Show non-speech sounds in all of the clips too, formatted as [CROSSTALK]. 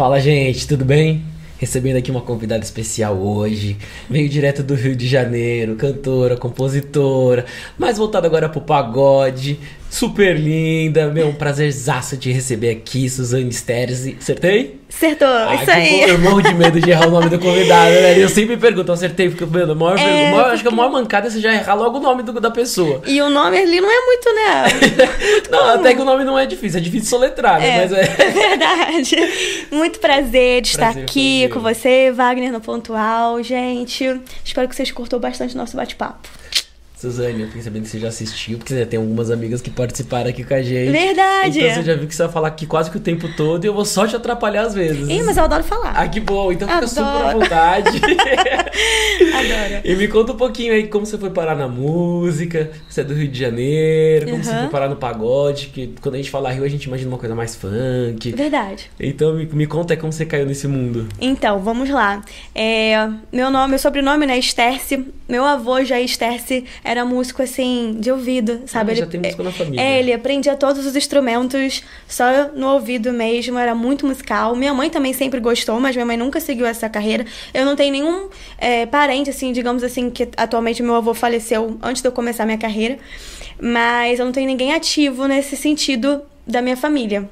Fala, gente, tudo bem? Recebendo aqui uma convidada especial hoje. Veio direto do Rio de Janeiro, cantora, compositora, mais voltada agora pro pagode. Super linda, meu, um prazerzaço de receber aqui, Suzane Sterzi. Acertei? Acertou, Ai, isso que aí. Eu morro de medo de errar o nome do convidado, né? Eu [LAUGHS] sempre pergunto, acertei, porque a maior, É, maior- acho que a porque- maior mancada é você já errar logo o nome do- da pessoa. E o nome ali não é muito, né? [LAUGHS] Não, até que o nome não é difícil, é difícil soletrar, né? É, Mas é. [LAUGHS] verdade. Muito prazer de estar Prazer aqui foi com você, Wagner, no Pontual, gente. Espero que vocês curtam bastante o nosso bate-papo. Suzane, eu fiquei sabendo que você já assistiu, porque você já tem algumas amigas que participaram aqui com a gente. Verdade. Então você já viu que você vai falar aqui quase que o tempo todo e eu vou só te atrapalhar às vezes. Ih, mas eu adoro falar. Ah, que bom, então fica super à Adoro. vontade. [LAUGHS] Adoro. e me conta um pouquinho aí como você foi parar na música, você é do Rio de Janeiro, como você Uhum. foi parar no pagode, que quando a gente fala Rio a gente imagina uma coisa mais funk. Verdade. Então me, me conta aí como você caiu nesse mundo. Então, vamos lá. É, meu nome, meu sobrenome, né, Sterce. Meu avô, Jair Sterce, era músico, assim, de ouvido, sabe? Ah, já tem música na família. É, ele aprendia todos os instrumentos só no ouvido mesmo, era muito musical. Minha mãe também sempre gostou, mas minha mãe nunca seguiu essa carreira. Eu não tenho nenhum é, parente, assim, digamos assim, que atualmente meu avô faleceu antes de eu começar a minha carreira. Mas eu não tenho ninguém ativo nesse sentido da minha família.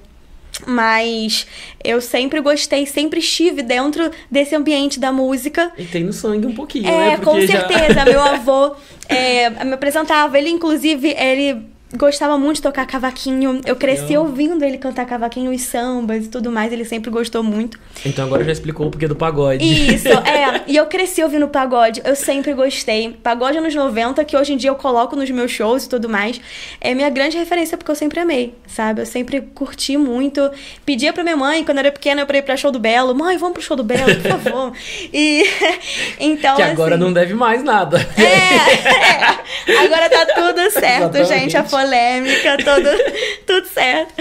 Mas eu sempre gostei, sempre estive dentro desse ambiente da música. E tem no sangue um pouquinho, É, né? com Porque já- certeza. Meu avô [LAUGHS] é, me apresentava. Ele, inclusive, ele gostava muito de tocar cavaquinho. Eu cresci ouvindo ele cantar cavaquinho e sambas e tudo mais. Ele sempre gostou muito. Então agora já explicou o porquê do pagode. Isso, [LAUGHS] é. E eu cresci ouvindo pagode. Eu sempre gostei. Pagode anos 90, que hoje em dia eu coloco nos meus shows e tudo mais. É minha grande referência porque eu sempre amei, sabe? Eu sempre curti muito. Pedia pra minha mãe, quando eu era pequena, pra ir pra show do Belo. Mãe, vamos pro show do Belo, por favor. [LAUGHS] E [LAUGHS] então. que agora assim, não deve mais nada. é, é. Agora tá tudo certo, Exatamente. gente. A polêmica, tudo, [LAUGHS] tudo certo.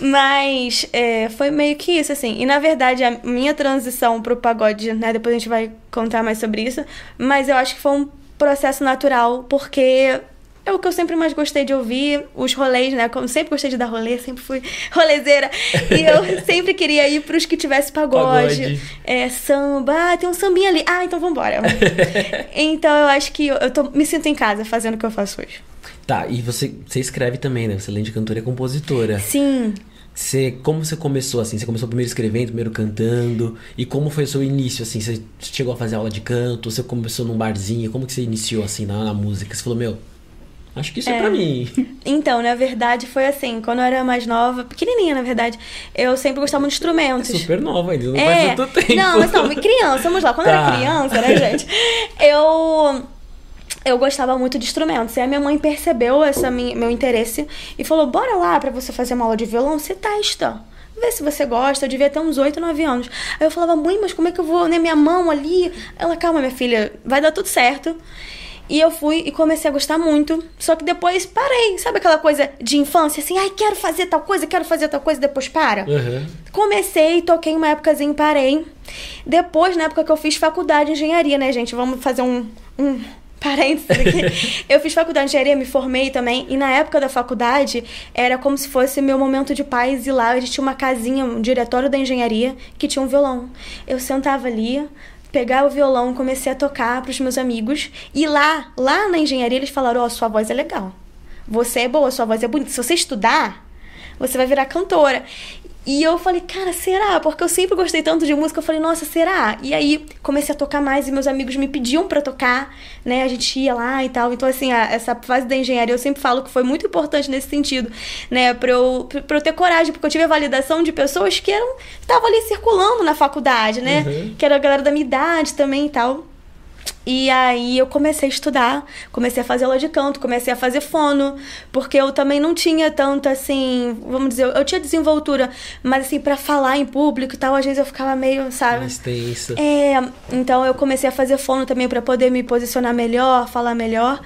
Mas é, foi meio que isso, assim. E na verdade, a minha transição pro pagode, né? Depois a gente vai contar mais sobre isso. Mas eu acho que foi um processo natural, porque. É o que eu sempre mais gostei de ouvir, os rolês, né? Como sempre gostei de dar rolê, sempre fui [LAUGHS] rolezeira. E eu [LAUGHS] sempre queria ir pros que tivesse pagode, Pagode. é, samba. Ah, tem um sambinha ali. Ah, então vambora. então eu acho que eu, eu tô, me sinto em casa fazendo o que eu faço hoje. Tá, e você, você escreve também, né? Você além de cantora é compositora. Sim. Você, como você começou assim? Você começou primeiro escrevendo, primeiro cantando? E como foi o seu início assim? Você chegou a fazer aula de canto? Você começou num barzinho? Como que você iniciou assim na, na música? Você falou, meu, acho que isso é, É. pra mim. [LAUGHS] Então, na verdade, foi assim. Quando eu era mais nova, pequenininha, na verdade, eu sempre gostava muito de É instrumentos. super nova ainda, não É, faz tanto tempo. não, mas não, criança, vamos lá. Quando eu Tá. era criança, né, gente? [LAUGHS] Eu eu gostava muito de instrumentos. E a minha mãe percebeu minha, meu interesse e falou: "Bora lá pra você fazer uma aula de violão, você testa. Vê se você gosta. Eu devia ter uns 8, 9 anos. Aí eu falava: "Mãe, mas como é que eu vou, né, minha mão ali?" Ela: "Calma, minha filha, vai dar tudo certo." E eu fui e comecei a gostar muito. Só que depois parei. Sabe aquela coisa de infância? Assim, ai, quero fazer tal coisa, quero fazer tal coisa, depois para. Aham. Comecei, toquei uma épocazinha e parei. Depois, na época que eu fiz faculdade de engenharia, né, gente? Vamos fazer um, um parênteses aqui. eu fiz faculdade de engenharia, me formei também. E na época da faculdade, era como se fosse meu momento de paz. E lá a gente tinha uma casinha, um diretório da engenharia, que tinha um violão. Eu sentava ali, pegava o violão, comecei a tocar pros meus amigos. E lá, lá na engenharia, eles falaram: Ó, sua voz é legal. Você é boa, sua voz é bonita. Se você estudar, você vai virar cantora. E eu falei, cara, será? Porque eu sempre gostei tanto de música, eu falei, nossa, será? E aí comecei a tocar mais e meus amigos me pediam pra tocar, né? A gente ia lá e tal. Então, assim, a- essa fase da engenharia eu sempre falo que foi muito importante nesse sentido, né? Pra eu, pra eu ter coragem, porque eu tive a validação de pessoas que eram estavam ali circulando na faculdade, né? Uhum. Que era a galera da minha idade também e tal. E aí eu comecei a estudar, comecei a fazer aula de canto, comecei a fazer fono, porque eu também não tinha tanto assim, vamos dizer, eu tinha desenvoltura, mas assim, pra falar em público e tal, às vezes eu ficava meio, sabe? Mais tensa. É, então eu comecei a fazer fono também pra poder me posicionar melhor, falar melhor.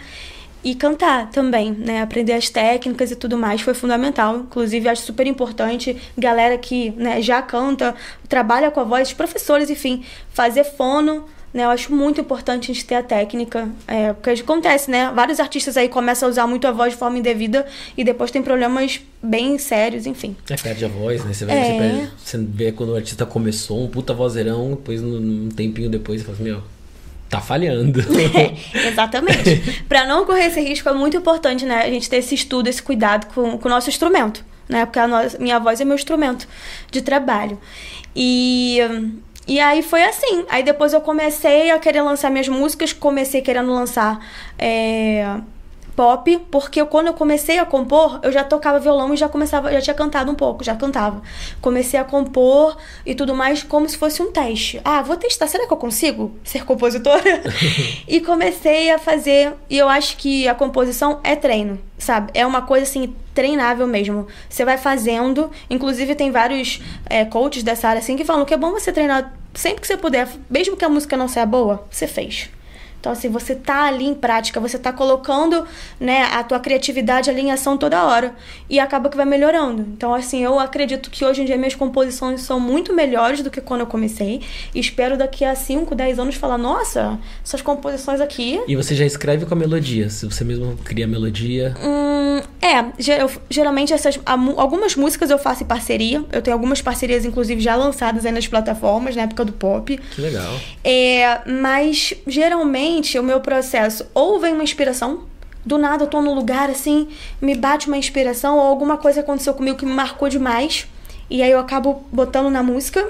E cantar também, né? Aprender as técnicas e tudo mais foi fundamental. Inclusive, acho super importante. Galera que né, já canta, trabalha com a voz, professores, enfim, fazer fono Né? Eu acho muito importante a gente ter a técnica. É, porque acontece, né? Vários artistas aí começam a usar muito a voz de forma indevida e depois tem problemas bem sérios, enfim. É, perde a voz, né? Você, vai, É. você, perde- você vê quando o artista começou, um puta vozeirão, depois, num um tempinho depois, você fala assim, meu, tá falhando. [LAUGHS] [LAUGHS] Exatamente. Pra não correr esse risco é muito importante, né? A gente ter esse estudo, esse cuidado com, com o nosso instrumento, né? Porque a nossa, minha voz é meu instrumento de trabalho. E, e aí foi assim. Aí depois eu comecei a querer lançar minhas músicas, comecei querendo lançar é, pop, porque eu, quando eu comecei a compor, eu já tocava violão e já começava, já tinha cantado um pouco, já cantava. Comecei a compor e tudo mais como se fosse um teste. Ah, vou testar, será que eu consigo ser compositora? [LAUGHS] e comecei a fazer, e eu acho que a composição é treino, sabe? É uma coisa assim treinável mesmo. Você vai fazendo, inclusive tem vários é, coaches dessa área assim que falam que é bom você treinar sempre que você puder, mesmo que a música não seja boa, você fez. Então, assim, você tá ali em prática, você tá colocando, né, a tua criatividade ali em ação toda hora. E acaba que vai melhorando. Então, assim, eu acredito que hoje em dia minhas composições são muito melhores do que quando eu comecei. E espero daqui a 5, 10 anos falar, nossa, essas composições aqui. E você já escreve com a melodia, se você mesmo cria a melodia. Hum, é, geralmente essas, algumas músicas eu faço em parceria. Eu tenho algumas parcerias, inclusive, já lançadas aí nas plataformas, na época do pop. Que legal. É, mas geralmente o meu processo ou vem uma inspiração, do nada eu tô num lugar assim, me bate uma inspiração, ou alguma coisa aconteceu comigo que me marcou demais, e aí eu acabo botando na música.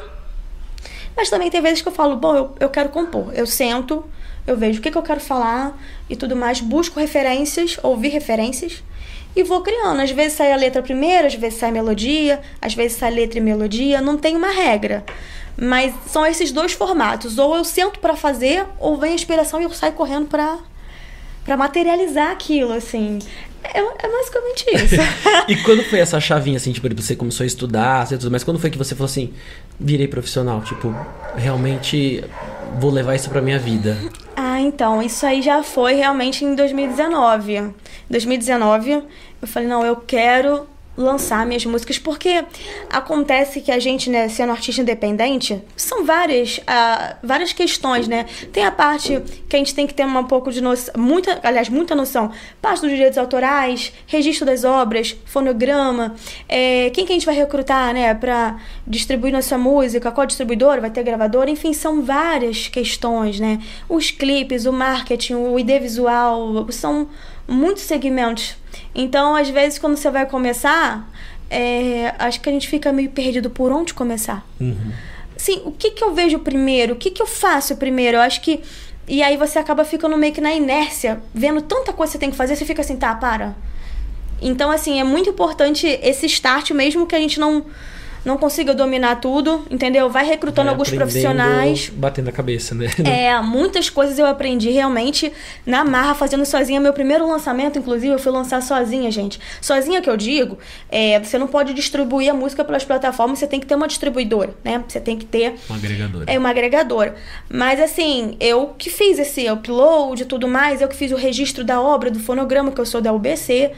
Mas também tem vezes que eu falo, bom, eu, eu quero compor. Eu sento, eu vejo o que, que eu quero falar e tudo mais, busco referências, ouvir referências. E vou criando. Às vezes sai a letra primeiro, às vezes sai a melodia, às vezes sai letra e melodia. Não tem uma regra. Mas são esses dois formatos. Ou eu sento pra fazer, ou vem a inspiração e eu saio correndo pra, pra materializar aquilo, assim. É, é basicamente isso. [LAUGHS] [LAUGHS] e quando foi essa chavinha, assim, tipo, você começou a estudar, tudo mais, quando foi que você falou assim, virei profissional? Tipo, realmente vou levar isso pra minha vida. Ah, então, isso aí já foi realmente em 2019. 2019, eu falei, não, eu quero lançar minhas músicas, porque acontece que a gente, né, sendo artista independente, são várias, ah, várias questões, né? Tem a parte que a gente tem que ter um pouco de noção, muita, aliás, muita noção, parte dos direitos autorais, registro das obras, fonograma, é, quem que a gente vai recrutar, né, pra distribuir nossa música, qual distribuidora, vai ter gravadora, enfim, são várias questões, né? Os clipes, o marketing, o ID visual, são muitos segmentos. Então, às vezes, quando você vai começar, é, acho que a gente fica meio perdido por onde começar. Uhum. Sim, o que, que eu vejo primeiro? O que, que eu faço primeiro? Eu acho que. E aí você acaba ficando meio que na inércia, vendo tanta coisa que você tem que fazer, você fica assim, tá, para. Então, assim, é muito importante esse start, mesmo que a gente não, não consiga dominar tudo, entendeu? Vai recrutando Vai alguns profissionais. Batendo a cabeça, né? [LAUGHS] É, muitas coisas eu aprendi realmente na marra, fazendo sozinha. Meu primeiro lançamento, inclusive, eu fui lançar sozinha, gente. Sozinha que eu digo, é, você não pode distribuir a música pelas plataformas, você tem que ter uma distribuidora, né? Você tem que ter Um agregador. é uma agregadora. Mas assim, eu que fiz esse upload e tudo mais, eu que fiz o registro da obra, do fonograma, que eu sou da UBC.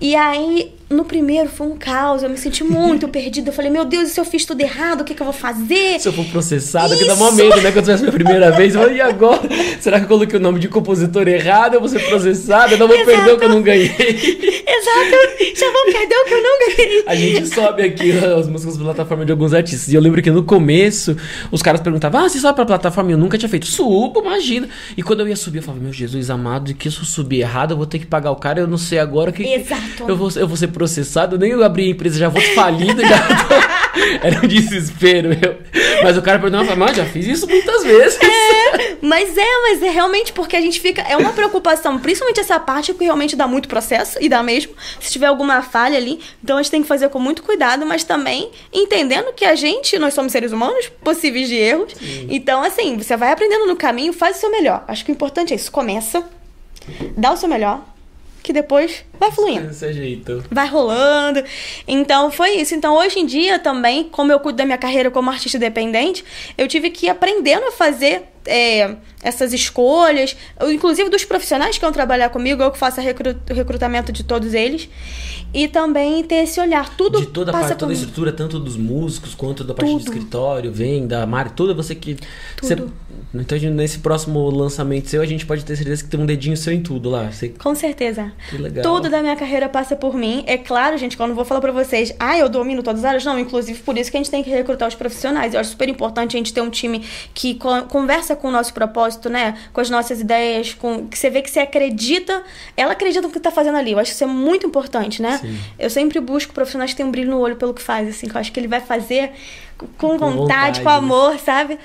E aí, no primeiro foi um caos, eu me senti muito [LAUGHS] perdida. Eu falei, meu Deus, e se eu fiz tudo errado, o que, que eu vou fazer? Se eu for processado, que dá mó medo, né? Quando tivesse minha primeira [LAUGHS] vez, eu falei, e agora? Será que eu coloquei o nome de compositor errado? Eu vou ser processado? Eu não vou Exato. perder o que eu não ganhei. [LAUGHS] Exato, já vou perder o que eu não ganhei. A gente sobe aqui as músicas pra plataforma de alguns artistas. E eu lembro que no começo, os caras perguntavam: Ah, você sobe pra plataforma? E eu nunca tinha feito. Subo, imagina. E quando eu ia subir, eu falava: Meu Jesus amado, e que se eu subir errado, eu vou ter que pagar o cara. Eu não sei agora o que. Exato. Eu vou, eu vou ser processado. Nem eu abri a empresa, já vou falido. Já tô... [LAUGHS] Era um desespero, meu. Mas o cara falava, Mas já fiz isso muitas vezes. Mas é, mas é realmente porque a gente fica. É uma preocupação, principalmente essa parte que realmente dá muito processo, e dá mesmo, se tiver alguma falha ali. Então a gente tem que fazer com muito cuidado, mas também entendendo que a gente, nós somos seres humanos, possíveis de erros. Então, assim, você vai aprendendo no caminho, faz o seu melhor. Acho que o importante é isso. Começa, dá o seu melhor, que depois vai fluindo Desse jeito. vai rolando. Então foi isso. Então hoje em dia também, como eu cuido da minha carreira como artista independente, eu tive que ir aprendendo a fazer é, essas escolhas, inclusive dos profissionais que vão trabalhar comigo, eu que faço o recrutamento de todos eles. E também ter esse olhar. Tudo de toda a parte, toda a estrutura, tanto dos músicos quanto da parte do Tudo. escritório, venda, Mari, toda você que. Você, Tudo. então, nesse próximo lançamento seu, a gente pode ter certeza que tem um dedinho seu em tudo lá. Você, Com certeza. que legal. Tudo da minha carreira passa por mim. É claro, gente, que eu não vou falar pra vocês, ah, eu domino todas as áreas. Não, inclusive por isso que a gente tem que recrutar os profissionais. Eu acho super importante a gente ter um time que co- conversa com o nosso propósito, né? Com as nossas ideias, com que você vê que você acredita, ela acredita no que tá fazendo ali. Eu acho que isso é muito importante, né? Sim. Eu sempre busco profissionais que têm um brilho no olho pelo que faz, assim, que eu acho que ele vai fazer com Com vontade, vontade, com amor, sabe?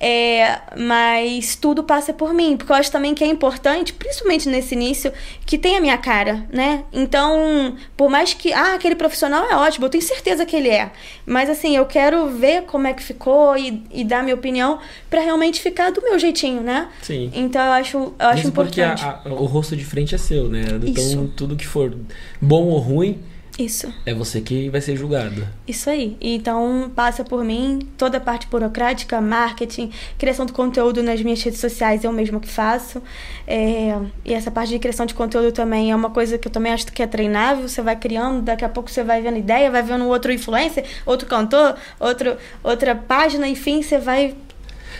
É, mas tudo passa por mim, porque eu acho também que é importante, principalmente nesse início, que tenha a minha cara, né? Então, por mais que, ah, aquele profissional é ótimo, eu tenho certeza que ele é. Mas assim, eu quero ver como é que ficou e, e dar minha opinião pra realmente ficar do meu jeitinho, né? Sim. Então eu acho, eu acho Mesmo porque a- importante. a- o rosto de frente é seu, né? Então, Isso. tudo que for bom ou ruim, Isso. é você que vai ser julgado. Isso aí. Então, passa por mim toda a parte burocrática, marketing, criação de conteúdo nas minhas redes sociais, eu mesma que faço. É, e essa parte de criação de conteúdo também é uma coisa que eu também acho que é treinável. Você vai criando, daqui a pouco você vai vendo ideia, vai vendo outro influencer, outro cantor, outro, outra página, enfim, você vai.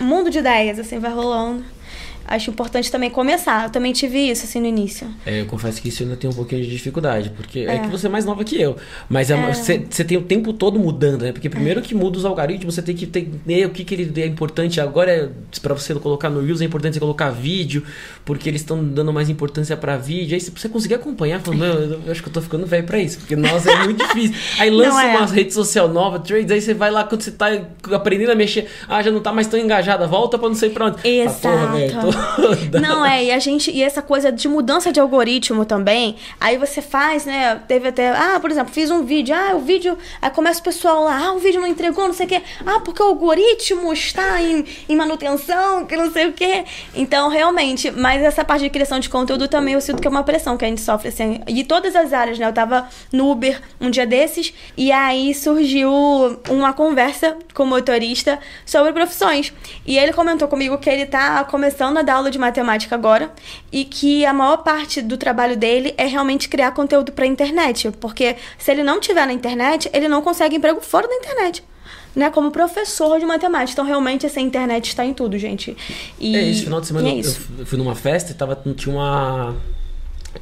Mundo de ideias, assim, vai rolando. Acho importante também começar. Eu também tive isso, assim, no início. É, eu confesso que isso eu ainda tenho um pouquinho de dificuldade, porque é, É. que você é mais nova que eu. Mas é uma- É. você você tem o tempo todo mudando, né? Porque primeiro que muda os algoritmos, você tem que entender o que, que ele é importante. Agora, é, pra você colocar no Reels, é importante você colocar vídeo, porque eles estão dando mais importância pra vídeo. Aí se você conseguir acompanhar, fala, meu, eu acho que eu tô ficando velho pra isso, porque, nossa, é muito difícil. Aí lança é. uma rede social nova, trades, aí você vai lá quando você tá aprendendo a mexer, ah, já não tá mais tão engajada, volta pra não sei pra onde. Ah, porra, velho, tô- Não, é, e a gente, e essa coisa de mudança de algoritmo também, aí você faz, né, teve até, ah, por exemplo, fiz um vídeo, ah, o vídeo, aí começa o pessoal lá, ah, o vídeo não entregou, não sei o quê, ah, porque o algoritmo está em, em manutenção, que não sei o quê. Então, realmente, mas essa parte de criação de conteúdo também eu sinto que é uma pressão que a gente sofre, assim, e todas as áreas, né, eu tava no Uber um dia desses, e aí surgiu uma conversa com o motorista sobre profissões, e ele comentou comigo que ele tá começando a dar aula de matemática agora e que a maior parte do trabalho dele é realmente criar conteúdo pra internet, porque se ele não tiver na internet, ele não consegue emprego fora da internet. Né, como professor de matemática. Então, realmente, essa internet está em tudo, gente. E, É, esse final de semana é eu- eu fui numa festa e tava, tinha uma.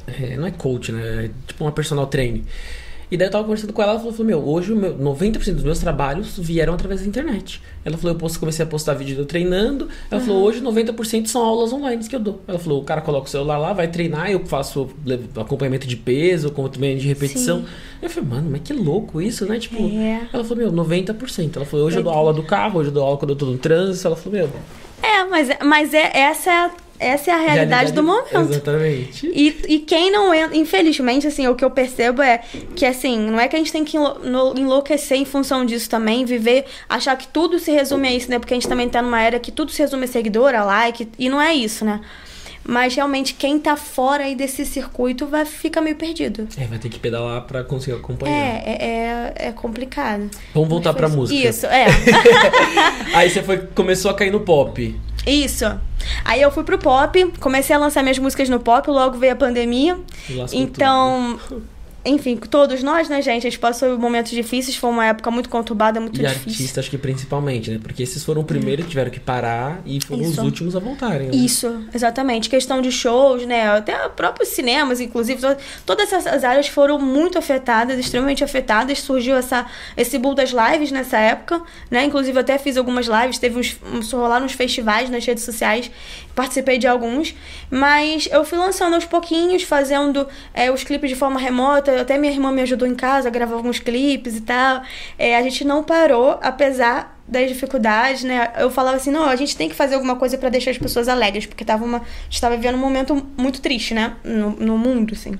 é, não é coach, né? É tipo uma personal trainer. E daí eu tava conversando com ela, ela falou, falou, meu, hoje o meu, 90% dos meus trabalhos vieram através da internet. Ela falou, eu posto- comecei a postar vídeo de eu treinando. Ela falou, hoje 90% são aulas online que eu dou. Ela falou, o cara coloca o celular lá, vai treinar, eu faço acompanhamento de peso, acompanhamento de repetição. Sim. Eu falei, mano, mas que louco isso, né? Tipo, É. ela falou, meu, 90%. Ela falou, hoje eu dou aula do carro, hoje eu dou aula quando eu tô no trânsito. Ela falou, meu, É, mas, mas é, essa, é a, essa é a realidade, do momento. Exatamente. E, e quem não entra, infelizmente, assim, o que eu percebo é que, assim, não é que a gente tem que enlouquecer em função disso também, viver, achar que tudo se resume a isso, né? Porque a gente também tá numa era que tudo se resume a seguidor, a like, e não é isso, né? Mas realmente, quem tá fora aí desse circuito vai ficar meio perdido. É, vai ter que pedalar pra conseguir acompanhar. É, é, é, é complicado. Vamos voltar Mas pra música. Isso, é. [LAUGHS] Aí você foi, começou a cair no pop. Isso. Aí eu fui pro pop, comecei a lançar minhas músicas no pop, logo veio a pandemia. Lascou Então, [LAUGHS] enfim, todos nós, né, gente? A gente passou momentos difíceis, foi uma época muito conturbada, muito E difícil. artista, acho que principalmente, né? Porque esses foram o primeiro que tiveram que parar e foram os Isso. últimos a voltarem. Né? Isso, exatamente. Questão de shows, né? Até próprios cinemas, inclusive, to- todas essas áreas foram muito afetadas, extremamente afetadas. Surgiu essa, esse boom das lives nessa época, né? Inclusive, eu até fiz algumas lives, teve uns, uns rolaram uns festivais nas redes sociais, participei de alguns, mas eu fui lançando aos pouquinhos, fazendo é, os clipes de forma remota. Até minha irmã me ajudou em casa a gravar alguns clipes e tal. É, a gente não parou, apesar das dificuldades, né? Eu falava assim, não, a gente tem que fazer alguma coisa pra deixar as pessoas alegres, porque tava uma, a gente tava vivendo um momento muito triste, né? No, no mundo, assim.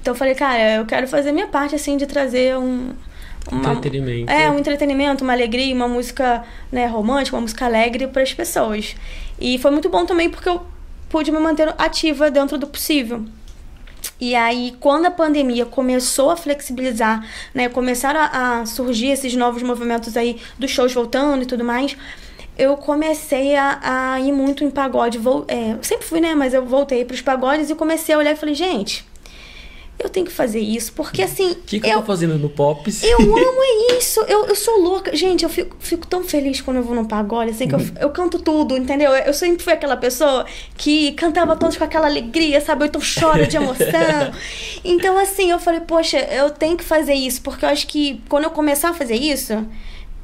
Então eu falei, cara, eu quero fazer minha parte, assim, de trazer um... Uma, Entretenimento. é, um entretenimento, uma alegria, uma música né, romântica, uma música alegre para as pessoas. E foi muito bom também porque eu pude me manter ativa dentro do possível. E aí, quando a pandemia começou a flexibilizar, né, começaram a, a surgir esses novos movimentos aí dos shows voltando e tudo mais, eu comecei a, a ir muito em pagode. Vou, é, sempre fui, né? Mas eu voltei pros pagodes e comecei a olhar e falei, gente, eu tenho que fazer isso, porque assim. O que, que eu, eu tô fazendo no Pops? Eu amo isso, eu, eu sou louca. Gente, eu fico, fico tão feliz quando eu vou no pagode, assim, que eu, eu canto tudo, entendeu? Eu, eu sempre fui aquela pessoa que cantava todos com aquela alegria, sabe? Eu então choro de emoção. [LAUGHS] então, assim, eu falei, poxa, eu tenho que fazer isso, porque eu acho que quando eu começar a fazer isso.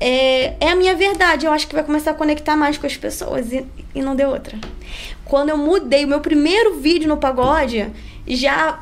É, é a minha verdade, eu acho que vai começar a conectar mais com as pessoas e, e não deu outra. Quando eu mudei o meu primeiro vídeo no pagode, já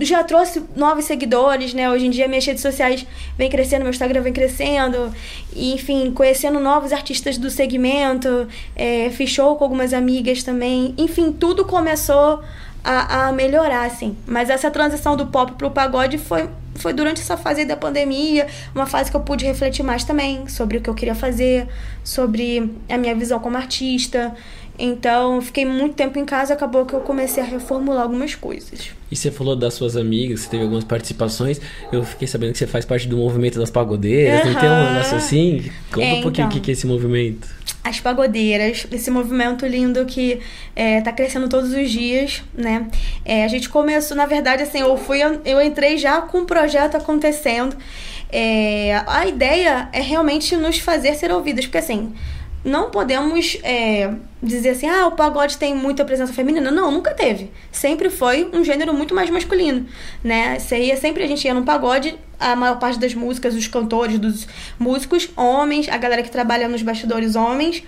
já trouxe novos seguidores, né? Hoje em dia minhas redes sociais vem crescendo, meu Instagram vem crescendo, e, enfim, conhecendo novos artistas do segmento, é, com algumas amigas também, enfim, tudo começou a, a melhorar, assim. Mas essa transição do pop pro pagode foi, foi durante essa fase da pandemia, uma fase que eu pude refletir mais também sobre o que eu queria fazer, sobre a minha visão como artista. Então, fiquei muito tempo em casa, acabou que eu comecei a reformular algumas coisas. E você falou das suas amigas, você teve algumas participações. Eu fiquei sabendo que você faz parte do movimento das pagodeiras. Uhum. Não tem um negócio assim? Conta é, um pouquinho então, o que é esse movimento. As pagodeiras, esse movimento lindo que é, tá crescendo todos os dias, né? É, a gente começou, na verdade, assim, eu fui, eu entrei já com o projeto acontecendo. É, a ideia é realmente nos fazer ser ouvidas, porque assim, não podemos é, dizer assim, ah, o pagode tem muita presença feminina. Não, nunca teve. Sempre foi um gênero muito mais masculino, né? Seria sempre a gente ia num pagode, a maior parte das músicas, os cantores, dos músicos, homens, a galera que trabalha nos bastidores, homens.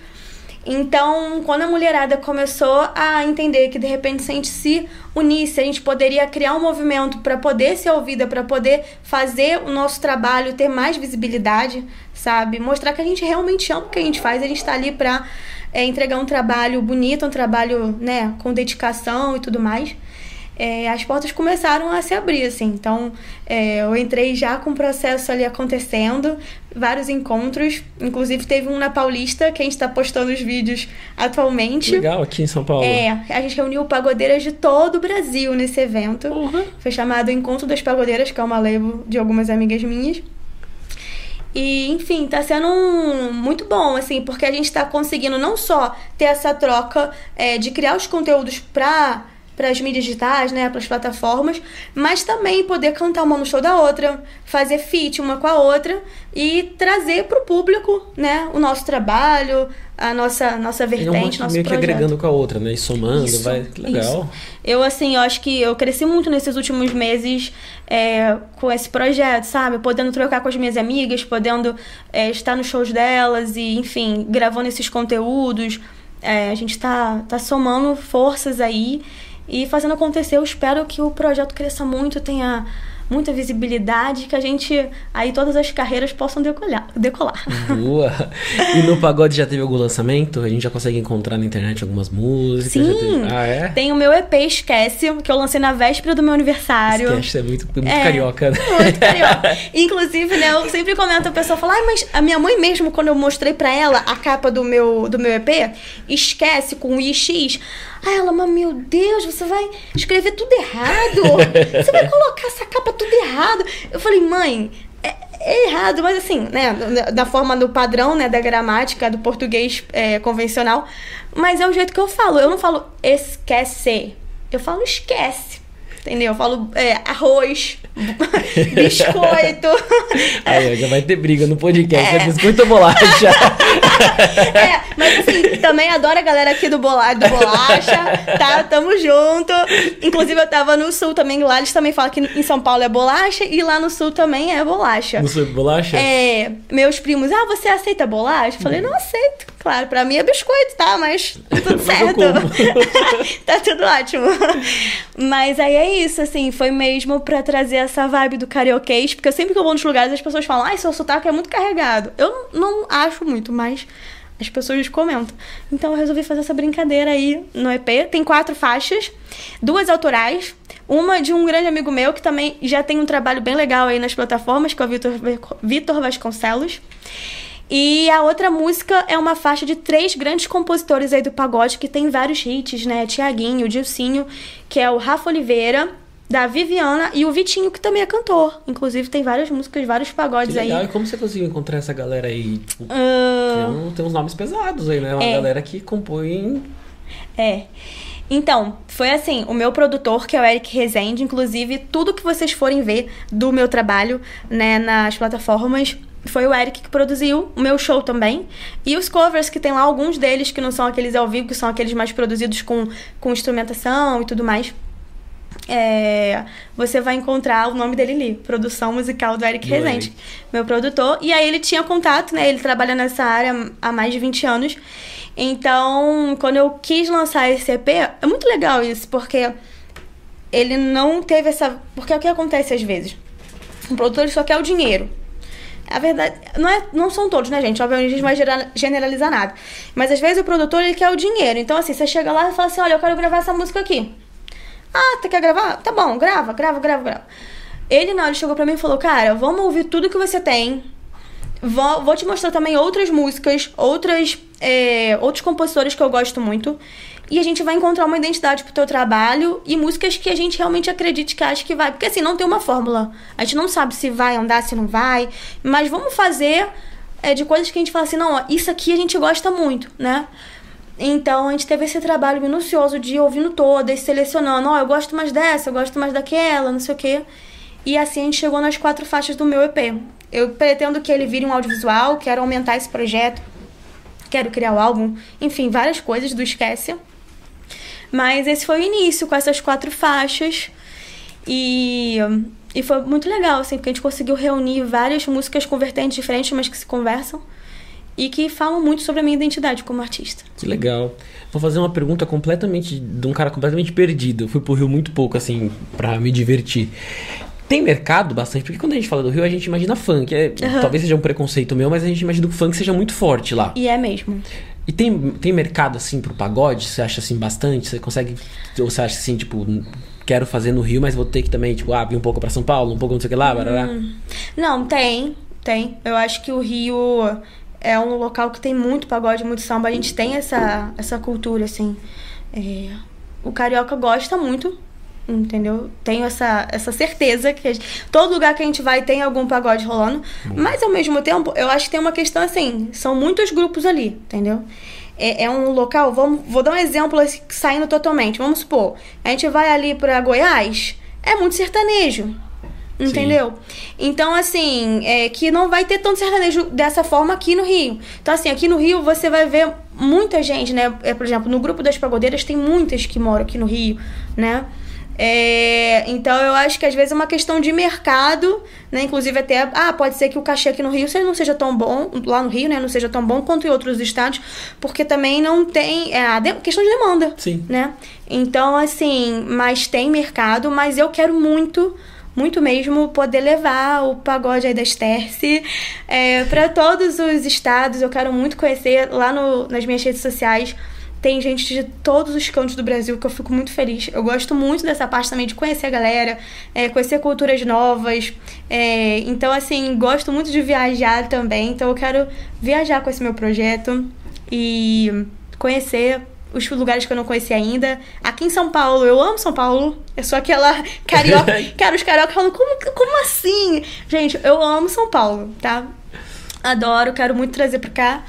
Então, quando a mulherada começou a entender que de repente se a gente se unisse, a gente poderia criar um movimento para poder ser ouvida, para poder fazer o nosso trabalho ter mais visibilidade, sabe? Mostrar que a gente realmente ama o que a gente faz, a gente está ali para é, entregar um trabalho bonito, um trabalho, né, com dedicação e tudo mais é, as portas começaram a se abrir, assim. Então, é, eu entrei já com o processo ali acontecendo, vários encontros. Inclusive, teve um na Paulista, que a gente está postando os vídeos atualmente. Legal, aqui em São Paulo. É, a gente reuniu pagodeiras de todo o Brasil nesse evento. Uhum. Foi chamado Encontro das Pagodeiras, que é uma label de algumas amigas minhas. E, enfim, tá sendo um, muito bom, assim, porque a gente tá conseguindo não só ter essa troca é, de criar os conteúdos pra para as mídias digitais, né, para as plataformas, mas também poder cantar uma no show da outra, fazer feat uma com a outra e trazer para o público, né, o nosso trabalho, a nossa nossa vertente, é um nosso meio projeto. que agregando com a outra, né, e somando, isso, vai, que legal. Isso. Eu assim, eu acho que eu cresci muito nesses últimos meses é, com esse projeto, sabe, podendo trocar com as minhas amigas, podendo é, estar nos shows delas e, enfim, gravando esses conteúdos. É, a gente está tá somando forças aí e fazendo acontecer. Eu espero que o projeto cresça muito, tenha muita visibilidade, que a gente aí todas as carreiras possam decolar. decolar. [LAUGHS] Boa! E no pagode já teve algum lançamento? A gente já consegue encontrar na internet algumas músicas? Sim! Ah, é? Tem o meu EP Esquece, que eu lancei na véspera do meu aniversário. Esquece, é muito, muito é, carioca, né? Muito carioca. [LAUGHS] Inclusive, né, eu sempre comento, a pessoa fala, ah, mas a minha mãe mesmo, quando eu mostrei pra ela a capa do meu, do meu EP, Esquece, com IX, Aí ela, mas meu Deus, você vai escrever tudo errado. Você vai colocar essa capa tudo errado. Eu falei, mãe, é, é errado, mas assim, né, da forma do padrão, né, da gramática do português é, convencional. Mas é o jeito que eu falo. Eu não falo esquece. Eu falo esquece. Entendeu? Eu falo é, arroz, [LAUGHS] biscoito. [LAUGHS] Aí, já vai ter briga no podcast. É, é biscoito ou bolacha? [LAUGHS] é, mas assim, também adoro a galera aqui do, bola, do bolacha, tá? Tamo junto. Inclusive, eu tava no sul também, lá eles também falam que em São Paulo é bolacha e lá no sul também é bolacha. No sul é bolacha? É. Meus primos, ah, você aceita bolacha? Eu falei, não aceito. Claro, pra mim é biscoito, tá? Mas tudo [LAUGHS] certo. [LAUGHS] tá tudo ótimo. Mas aí é isso, assim, foi mesmo pra trazer essa vibe do karaokês, porque sempre que eu vou nos lugares as pessoas falam, ai, seu sotaque é muito carregado. Eu não acho muito, mas as pessoas comentam. Então eu resolvi fazer essa brincadeira aí no EP. Tem quatro faixas, duas autorais, uma de um grande amigo meu que também já tem um trabalho bem legal aí nas plataformas, que é o Vitor Vasconcelos. E a outra música é uma faixa de três grandes compositores aí do pagode que tem vários hits, né? Tiaguinho, Dilcinho, que é o Rafa Oliveira, da Viviana e o Vitinho, que também é cantor. Inclusive, tem várias músicas, vários Que pagodes legal. aí. E como você conseguiu encontrar essa galera aí? Tipo, Ah, tem, tem uns nomes pesados aí, né? Uma É. galera que compõe. É. Então, foi assim, o meu produtor, que é o Eric Rezende, inclusive, tudo que vocês forem ver do meu trabalho, né, nas plataformas, foi o Eric que produziu, o meu show também. E os covers, que tem lá alguns deles que não são aqueles ao vivo, que são aqueles mais produzidos com, com instrumentação e tudo mais. É, você vai encontrar o nome dele ali, produção musical do Eric Do Rezende, Eric. meu produtor. E aí ele tinha contato, né? Ele trabalha nessa área há mais de 20 anos. Então, quando eu quis lançar esse EP, é muito legal isso, porque ele não teve essa. Porque é o que acontece às vezes? O produtor só quer o dinheiro. A verdade, não, é, não são todos, né, gente? Obviamente a gente não vai generalizar nada. Mas às vezes o produtor ele quer o dinheiro. Então, assim, você chega lá e fala assim: olha, eu quero gravar essa música aqui. Ah, tu quer gravar? Tá bom, grava, grava, grava, grava. Ele não, ele chegou pra mim e falou: cara, vamos ouvir tudo que você tem. Vou, vou te mostrar também outras músicas, outras, é, outros compositores que eu gosto muito. E a gente vai encontrar uma identidade pro teu trabalho e músicas que a gente realmente acredite que acha que vai. Porque assim, não tem uma fórmula. A gente não sabe se vai andar, se não vai. Mas vamos fazer é, de coisas que a gente fala assim, não, ó, isso aqui a gente gosta muito, né? Então a gente teve esse trabalho minucioso de ouvindo todas, selecionando, ó, eu gosto mais dessa, eu gosto mais daquela, não sei o quê. E assim a gente chegou nas quatro faixas do meu EP. Eu pretendo que ele vire um audiovisual, quero aumentar esse projeto, quero criar o álbum, enfim, várias coisas do Esquece. Mas esse foi o início, com essas quatro faixas. E, e foi muito legal, assim, porque a gente conseguiu reunir várias músicas com vertentes diferentes, mas que se conversam. E que falam muito sobre a minha identidade como artista. Que legal. Vou fazer uma pergunta completamente. de um cara completamente perdido. Eu fui pro Rio muito pouco, assim, pra me divertir. Tem mercado bastante? Porque quando a gente fala do Rio, a gente imagina funk. É, Aham. Talvez seja um preconceito meu, mas a gente imagina que o funk seja muito forte lá. E é mesmo. E tem, tem mercado, assim, pro pagode? Você acha, assim, bastante? Você consegue... Ou você acha, assim, tipo... Quero fazer no Rio, mas vou ter que também, tipo, ah, vir um pouco pra São Paulo, um pouco não sei o que lá, barará. Não, tem, tem. Eu acho que o Rio é um local que tem muito pagode, muito samba. A gente tem essa, essa cultura, assim. É, o carioca gosta muito, entendeu? Tenho essa, essa certeza que gente- todo lugar que a gente vai tem algum pagode rolando. Mas ao mesmo tempo, eu acho que tem uma questão assim: são muitos grupos ali, entendeu? É, é um local, vamos, vou dar um exemplo assim, saindo totalmente. Vamos supor, a gente vai ali pra Goiás, é muito sertanejo. Entendeu? Então, assim, é que não vai ter tanto sertanejo dessa forma aqui no Rio. Então, assim, aqui no Rio você vai ver muita gente, né? É, por exemplo, no grupo das pagodeiras tem muitas que moram aqui no Rio, né? É, então eu acho que às vezes é uma questão de mercado, né? Inclusive até, ah, pode ser que o cachê aqui no Rio seja- não seja tão bom, lá no Rio, né? Não seja tão bom quanto em outros estados, porque também não tem, é a questão de demanda Sim. né? Então, assim, mas tem mercado, mas eu quero muito, muito mesmo poder levar o pagode aí da Sterce é, para todos os estados. Eu quero muito conhecer lá no, nas minhas redes sociais. Tem gente de todos os cantos do Brasil que eu fico muito feliz. Eu gosto muito dessa parte também de conhecer a galera, é, conhecer culturas novas. É, então, assim, gosto muito de viajar também. Então, eu quero viajar com esse meu projeto e conhecer os lugares que eu não conhecia ainda. Aqui em São Paulo, eu amo São Paulo. Eu sou aquela [LAUGHS] carioca. [LAUGHS] Cara, os cariocas falam, como, como assim? Gente, eu amo São Paulo, tá? Adoro, quero muito trazer pra cá.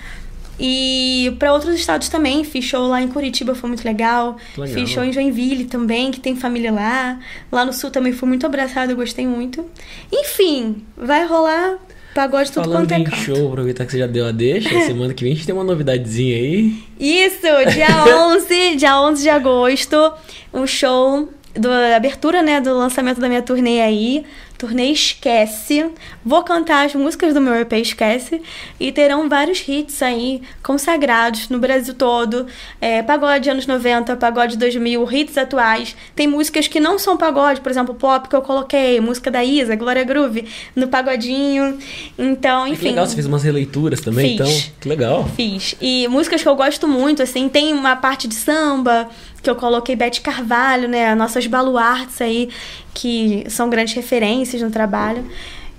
E pra outros estados também. Fiz show lá em Curitiba, foi muito legal. Legal. Fiz show em Joinville também, que tem família lá. Lá no sul também fui muito abraçada, eu gostei muito. Enfim, vai rolar pagode tudo Falando quanto é canto. show, aproveitar que você já deu a deixa, [LAUGHS] semana que vem a gente tem uma novidadezinha aí. Isso, dia [LAUGHS] 11, dia 11 de agosto, um show da abertura, né, do lançamento da minha turnê aí, turnê Esquece. Vou cantar as músicas do meu EP Esquece e terão vários hits aí consagrados no Brasil todo. É, pagode anos 90, pagode 2000, hits atuais. Tem músicas que não são pagode, por exemplo, pop que eu coloquei, música da Isa, Glória Groove, no pagodinho. Então, Que enfim. legal, você fez umas releituras também, Fiz. então. Que legal. Fiz. E músicas que eu gosto muito, assim, tem uma parte de samba que eu coloquei Beth Carvalho, né? Nossas baluartes aí, que são grandes referências no trabalho.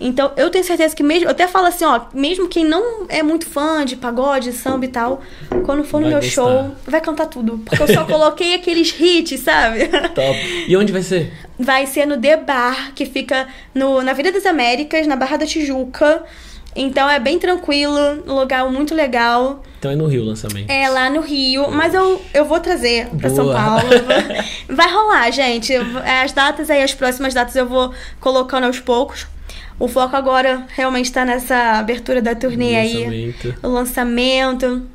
Então, eu tenho certeza que mesmo. Eu até falo assim, ó, mesmo quem não é muito fã de pagode, samba e tal, quando for no Vai meu gostar. show, vai cantar tudo. Porque eu só [LAUGHS] coloquei aqueles hits, sabe? Top. E onde vai ser? Vai ser no The Bar, que fica no, na Avenida das Américas, na Barra da Tijuca. Então é bem tranquilo, um lugar muito legal. Então é no Rio o lançamento. É lá no Rio, mas eu, eu vou trazer pra São. Paulo. [LAUGHS] Vai rolar, gente. As datas aí, as próximas datas eu vou colocando aos poucos. O foco agora realmente tá nessa abertura da turnê aí, o lançamento.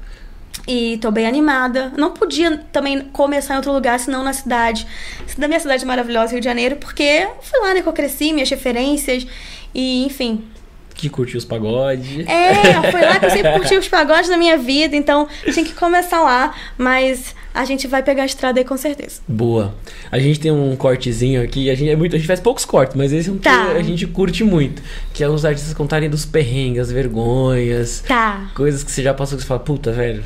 E tô bem animada. Não podia também começar em outro lugar, senão na cidade. Da minha cidade maravilhosa, Rio de Janeiro, porque foi lá né, que eu cresci, minhas referências. E, enfim, Que curtiu os pagodes. é, foi lá que eu sempre curti os pagodes da minha vida, então tinha que começar lá, mas a gente vai pegar a estrada aí com certeza. Boa. A gente tem um cortezinho aqui, a gente, é muito, a gente faz poucos cortes, mas esse é um que Tá. a gente curte muito. Que é os artistas contarem dos perrengues, as vergonhas, Tá. coisas que você já passou que você fala, puta, velho,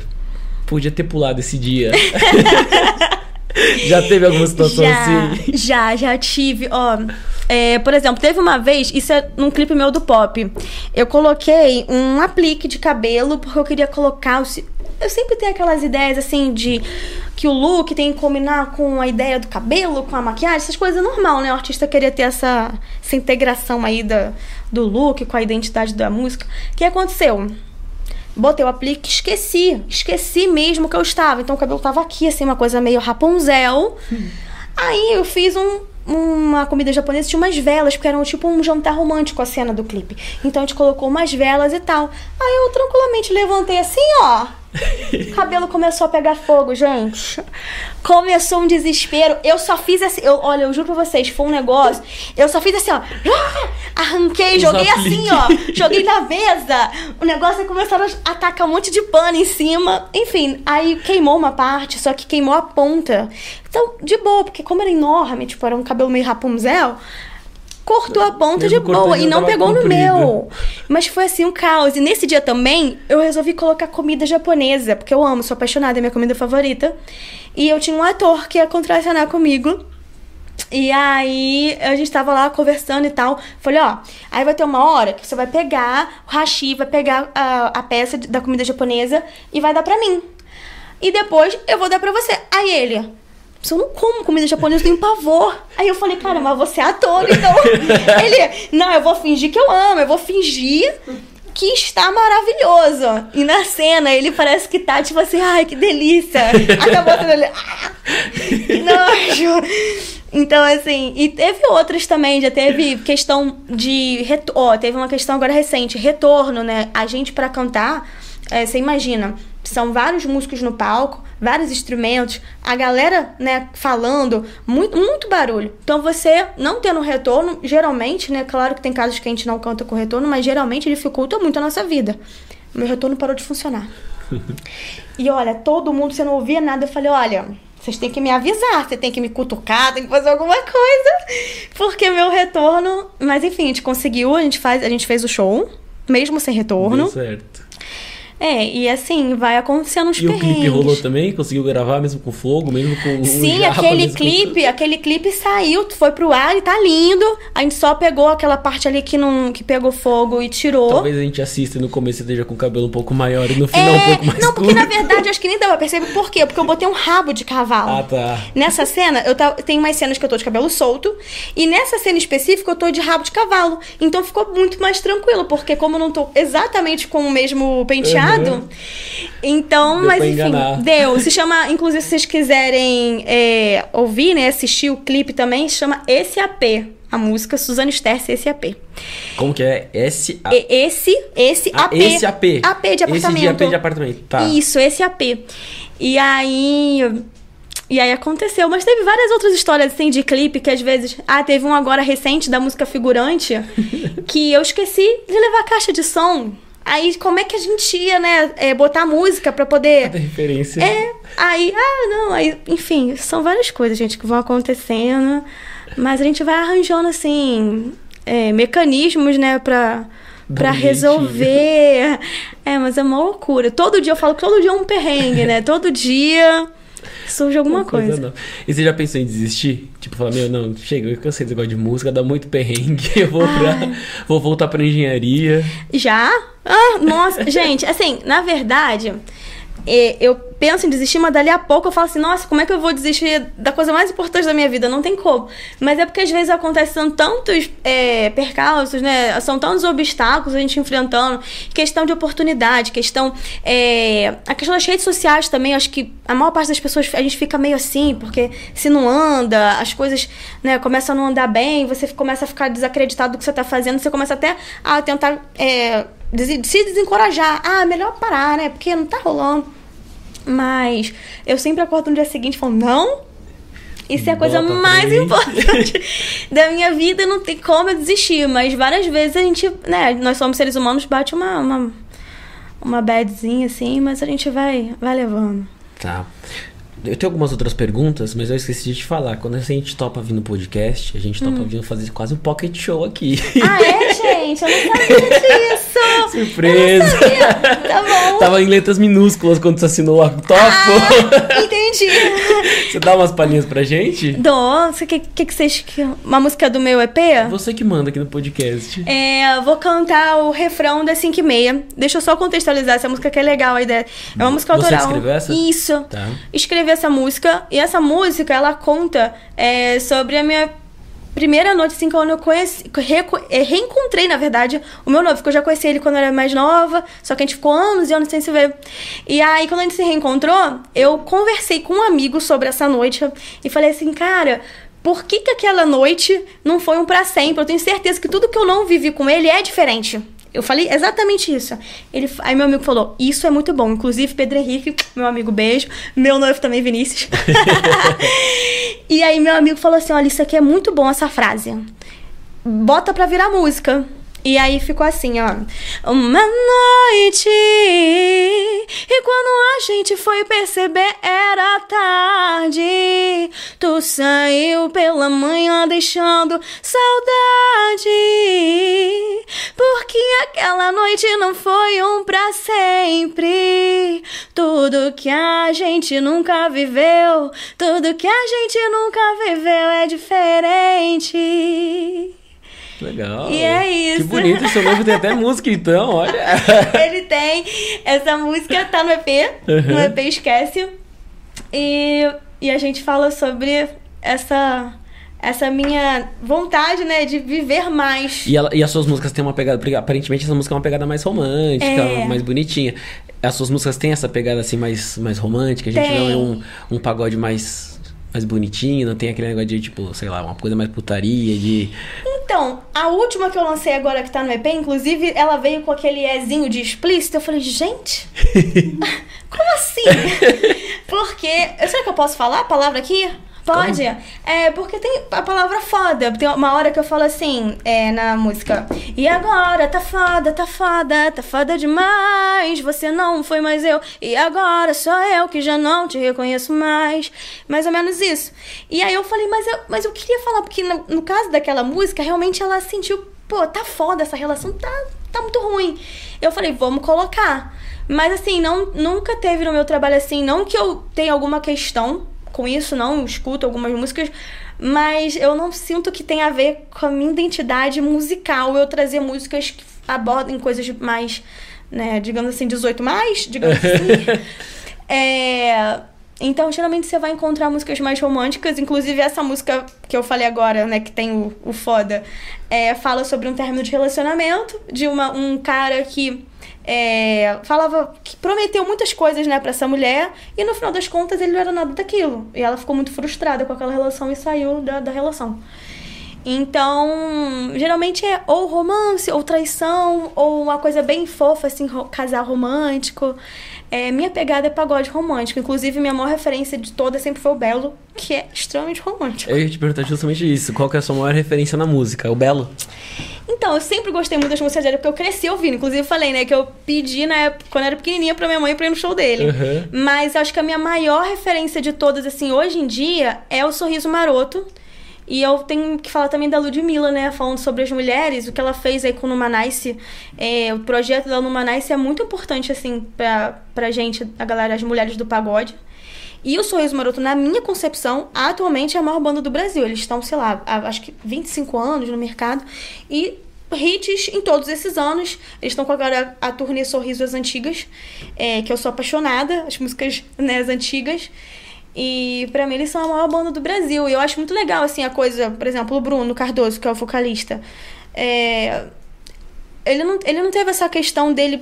podia ter pulado esse dia. [LAUGHS] [LAUGHS] já teve alguma situação Já, assim? já, já tive, ó. É, por exemplo, teve uma vez, isso é num clipe meu do pop. Eu coloquei um aplique de cabelo porque eu queria colocar. Eu sempre tenho aquelas ideias assim de que o look tem que combinar com a ideia do cabelo, com a maquiagem, essas coisas é normal, né? O artista queria ter essa, essa integração aí da, do look com a identidade da música. O que aconteceu? Botei o aplique, esqueci. Esqueci mesmo que eu estava. Então o cabelo tava aqui, assim, uma coisa meio Rapunzel. Aí eu fiz um- uma comida japonesa, tinha umas velas, porque era tipo um jantar romântico a cena do clipe. Então a gente colocou umas velas e tal. Aí eu tranquilamente levantei assim, ó. O cabelo começou a pegar fogo, gente. Começou um desespero. Eu só fiz assim. Eu, olha, eu juro pra vocês, foi um negócio. Eu só fiz assim, ó. Arranquei, Os joguei assim, ó. Joguei na mesa. O negócio aí começaram a atacar um monte de pano em cima. Enfim, aí queimou uma parte, só que queimou a ponta. Então, de boa, porque como era enorme, tipo, era um cabelo meio Rapunzel. Cortou a ponta Mesmo de boa e não pegou no comprido. meu. Mas foi assim um caos. E nesse dia também, eu resolvi colocar comida japonesa, porque eu amo, sou apaixonada, é minha comida favorita. E eu tinha um ator que ia contracenar comigo. E aí a gente tava lá conversando e tal. Falei, ó, aí vai ter uma hora que você vai pegar o hashi, vai pegar a, a peça da comida japonesa e vai dar pra mim. E depois eu vou dar pra você. Aí ele, eu não como comida japonesa, eu tenho pavor. Aí eu falei, cara, mas você é ator, então. [LAUGHS] ele, não, eu vou fingir que eu amo, eu vou fingir que está maravilhoso. E na cena ele parece que tá tipo assim, ai, que delícia. Acabou sendo ele, ah, que nojo. Então, assim, e teve outras também, já teve questão de. Ó, teve uma questão agora recente, retorno, né? A gente pra cantar, é, você imagina, são vários músicos no palco, vários instrumentos, a galera, né, falando, muito, muito barulho. Então você não tendo retorno, geralmente, né, claro que tem casos que a gente não canta com retorno, mas geralmente dificulta muito a nossa vida. Meu retorno parou de funcionar. [LAUGHS] E olha, todo mundo, você não ouvia nada, eu falei, olha, vocês têm que me avisar, você tem que me cutucar, tem que fazer alguma coisa, porque meu retorno, mas enfim, a gente conseguiu, a gente faz, a gente fez o show, mesmo sem retorno. Deu certo. É, e assim, vai acontecendo uns E o clipe perrengues. rolou também? Conseguiu gravar mesmo com fogo, mesmo com Sim, japa, aquele mesmo com clipe, aquele clipe saiu, foi pro ar e tá lindo. A gente só pegou aquela parte ali que não que pegou fogo e tirou. Talvez a gente assista e no começo esteja com o cabelo um pouco maior e no final um É, pouco mais não, porque curto. na verdade eu acho que nem pra perceber por quê? Porque eu botei um rabo de cavalo. Ah, tá. Nessa cena, eu ta- tem mais cenas que eu tô de cabelo solto. E nessa cena específica, eu tô de rabo de cavalo. Então ficou muito mais tranquilo, porque como eu não tô exatamente com o mesmo penteado. Uhum. Então, Deu mas enfim, enganar. deu. Se chama, inclusive, se vocês quiserem é, ouvir, né, assistir o clipe também, se chama Esse AP. A música Suzane Sterce, Esse AP. Como que é? S A E- Esse, esse Ah, AP. esse AP. AP de Esse de apartamento. AP de apartamento. Tá. Isso, esse AP. E aí. E aí aconteceu. Mas teve várias outras histórias assim de clipe que às vezes. Ah, teve um agora recente da música Figurante [LAUGHS] que eu esqueci de levar a caixa de som. Aí, como é que a gente ia, né, é, botar música pra poder. Cada referência. É, aí, ah, não, aí, enfim, são várias coisas, gente, que vão acontecendo, mas a gente vai arranjando, assim, é, mecanismos, né, pra, pra jeitinho. resolver. É, mas é uma loucura. Todo dia, eu falo que todo dia é um perrengue, né, [LAUGHS] todo dia [LAUGHS] surge alguma coisa. nova. E você já pensou em desistir? Tipo, falar, meu, não, chega, eu cansei desse negócio de música, dá muito perrengue, [LAUGHS] eu vou, pra, vou voltar pra engenharia. Já? Ah, nossa, gente, assim, na verdade, eu penso em desistir, mas dali a pouco eu falo assim, nossa, como é que eu vou desistir da coisa mais importante da minha vida? Não tem como. Mas é porque às vezes acontecem tantos é, percalços, né? São tantos obstáculos a gente enfrentando. Questão de oportunidade, questão. É, a questão das redes sociais também, acho que a maior parte das pessoas a gente fica meio assim, porque se não anda, as coisas né, começam a não andar bem, você começa a ficar desacreditado do que você está fazendo, você começa até a tentar. É, se desencorajar. Ah, melhor parar, né? Porque não tá rolando. Mas eu sempre acordo no dia seguinte e falo, não, isso é a coisa Bota mais importante [LAUGHS] da minha vida, não tem como eu desistir. Mas várias vezes a gente, né, nós somos seres humanos, bate uma, uma, uma badzinha assim, mas a gente vai, vai levando. Tá. Eu tenho algumas outras perguntas, mas eu esqueci de te falar. Quando a gente topa vir no podcast, a gente topa vir fazer quase um pocket show aqui. Ah, é, [LAUGHS] gente? Eu não sabia disso! Surpresa! Tá bom. Tava em letras minúsculas quando você assinou a topo. Ah, entendi. Você dá umas palhinhas pra gente? Nossa, o que, que, que vocês. que- Uma música do meu EP? Você que manda aqui no podcast. É, vou cantar o refrão da 5 e meia. Deixa eu só contextualizar essa música que é legal a ideia. É uma música Você autoral. escreveu essa? Isso. Tá. Escrevi essa música e essa música ela conta é, sobre a minha primeira noite assim quando eu conheci, é, reencontrei na verdade o meu noivo, porque eu já conheci ele quando eu era mais nova, só que a gente ficou anos e anos sem se ver. E aí quando a gente se reencontrou, eu conversei com um amigo sobre essa noite e falei assim, cara, por que, que aquela noite não foi um pra sempre? Eu tenho certeza que tudo que eu não vivi com ele é diferente. Eu falei exatamente isso. Ele, aí meu amigo falou: Isso é muito bom. Inclusive, Pedro Henrique, meu amigo, beijo. Meu noivo também, Vinícius. [LAUGHS] e aí meu amigo falou assim: Olha, isso aqui é muito bom, essa frase. Bota pra virar música. E aí ficou assim, ó. Uma noite, e quando a gente foi perceber era tarde. Tu saiu pela manhã deixando saudade. Porque aquela noite não foi um pra sempre. Tudo que a gente nunca viveu, tudo que a gente nunca viveu é diferente. Legal. E é isso. Que bonito, seu noivo tem até música então, olha. [LAUGHS] Ele tem. Essa música tá no EP. No Uhum. EP Esquece. E, e a gente fala sobre essa. Essa minha vontade, né, de viver mais. E, ela- e as suas músicas têm uma pegada. porque Aparentemente essa música é uma pegada mais romântica, É. mais bonitinha. As suas músicas têm essa pegada assim mais, mais romântica? A gente Tem. não é um, um pagode mais, mais bonitinho, não tem aquele negócio de, tipo, sei lá, uma coisa mais putaria, de. Então, a última que eu lancei agora que tá no EP, inclusive, ela veio com aquele Ezinho de explícito. Eu falei, gente, [LAUGHS] como assim? [LAUGHS] Porque. Será que eu posso falar a palavra aqui? Pode? É, porque tem a palavra foda. Tem uma hora que eu falo assim, é, na música. E agora, tá foda, tá foda, tá foda demais. Você não foi mais eu. E agora sou eu que já não te reconheço mais. Mais ou menos isso. E aí eu falei, mas eu, mas eu queria falar, porque no, no caso daquela música, realmente ela sentiu, pô, tá foda essa relação, tá, tá muito ruim. Eu falei, vamos colocar. Mas assim, não, nunca teve no meu trabalho assim, não que eu tenha alguma questão com isso, não, eu escuto algumas músicas, mas eu não sinto que tem a ver com a minha identidade musical, eu trazer músicas que abordem coisas mais, né, digamos assim, 18 mais, digamos [LAUGHS] assim. É, então, geralmente você vai encontrar músicas mais românticas, inclusive essa música que eu falei agora, né, que tem o, o foda, é, fala sobre um término de relacionamento, de uma, um cara que é, falava que prometeu muitas coisas, né, pra essa mulher, e no final das contas ele não era nada daquilo. E ela ficou muito frustrada com aquela relação e saiu da, da relação. Então, geralmente é ou romance, ou traição, ou uma coisa bem fofa, assim, ro- casal romântico. É, minha pegada é pagode romântico. Inclusive, minha maior referência de toda sempre foi o Belo, que é extremamente romântico. Eu ia te perguntar justamente isso. Qual que é a sua maior referência na música? O Belo? Então, eu sempre gostei muito das músicas dele, porque eu cresci ouvindo. Inclusive, eu falei, né, que eu pedi, na época, quando eu era pequenininha, pra minha mãe pra ir no show dele. Uhum. Mas eu acho que a minha maior referência de todas, assim, hoje em dia, é o Sorriso Maroto. E eu tenho que falar também da Ludmilla, né? Falando sobre as mulheres, o que ela fez aí com o Numanice. É, o projeto da Numanice é muito importante, assim, pra, pra gente, a galera, as mulheres do pagode. E o Sorriso Maroto, na minha concepção, atualmente é a maior banda do Brasil. Eles estão, sei lá, há, acho que 25 anos no mercado. E hits em todos esses anos. Eles estão com agora a turnê Sorriso as Antigas, é, que eu sou apaixonada, as músicas né, as antigas. E pra mim eles são a maior banda do Brasil. E eu acho muito legal, assim, a coisa, por exemplo, o Bruno Cardoso, que é o vocalista. É, ele, não, ele não teve essa questão dele